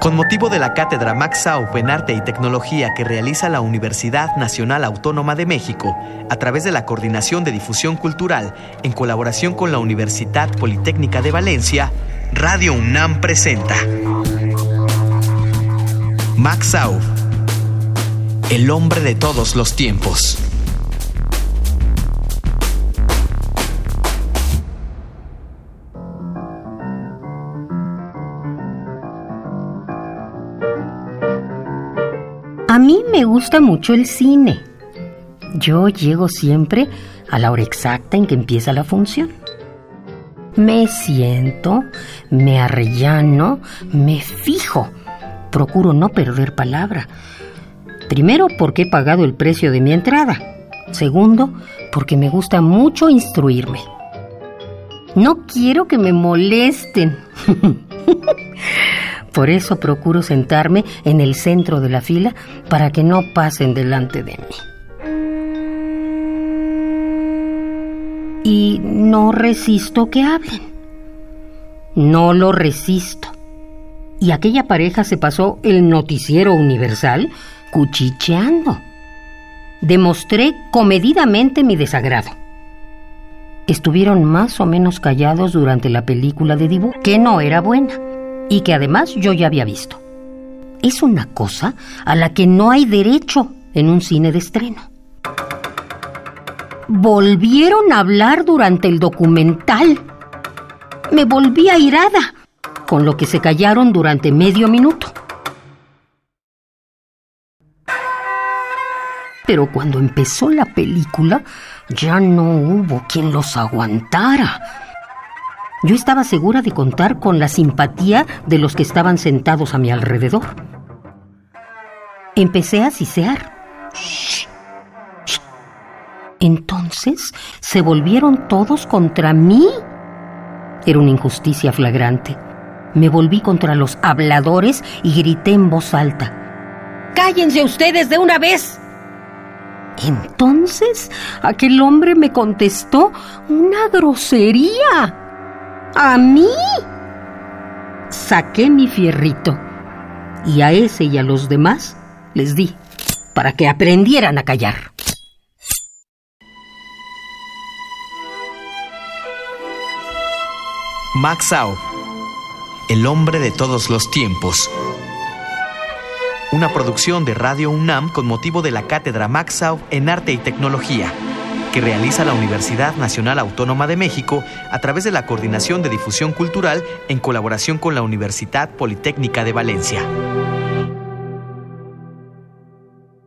Con motivo de la cátedra Max Sauf en Arte y Tecnología que realiza la Universidad Nacional Autónoma de México a través de la Coordinación de Difusión Cultural en colaboración con la Universidad Politécnica de Valencia, Radio UNAM presenta Max el hombre de todos los tiempos. A mí me gusta mucho el cine. Yo llego siempre a la hora exacta en que empieza la función. Me siento, me arrellano, me fijo. Procuro no perder palabra. Primero, porque he pagado el precio de mi entrada. Segundo, porque me gusta mucho instruirme. No quiero que me molesten. Por eso procuro sentarme en el centro de la fila para que no pasen delante de mí. Y no resisto que hablen. No lo resisto. Y aquella pareja se pasó el noticiero universal cuchicheando. Demostré comedidamente mi desagrado. Estuvieron más o menos callados durante la película de dibujo, que no era buena y que además yo ya había visto. Es una cosa a la que no hay derecho en un cine de estreno. Volvieron a hablar durante el documental. Me volví airada, con lo que se callaron durante medio minuto. Pero cuando empezó la película, ya no hubo quien los aguantara. Yo estaba segura de contar con la simpatía de los que estaban sentados a mi alrededor. Empecé a sisear. Entonces se volvieron todos contra mí. Era una injusticia flagrante. Me volví contra los habladores y grité en voz alta. ¡Cállense ustedes de una vez! Entonces aquel hombre me contestó una grosería. ¿A mí? Saqué mi fierrito y a ese y a los demás les di para que aprendieran a callar. Max Au, el hombre de todos los tiempos. Una producción de Radio UNAM con motivo de la cátedra Max Au en Arte y Tecnología que realiza la Universidad Nacional Autónoma de México a través de la Coordinación de Difusión Cultural en colaboración con la Universidad Politécnica de Valencia.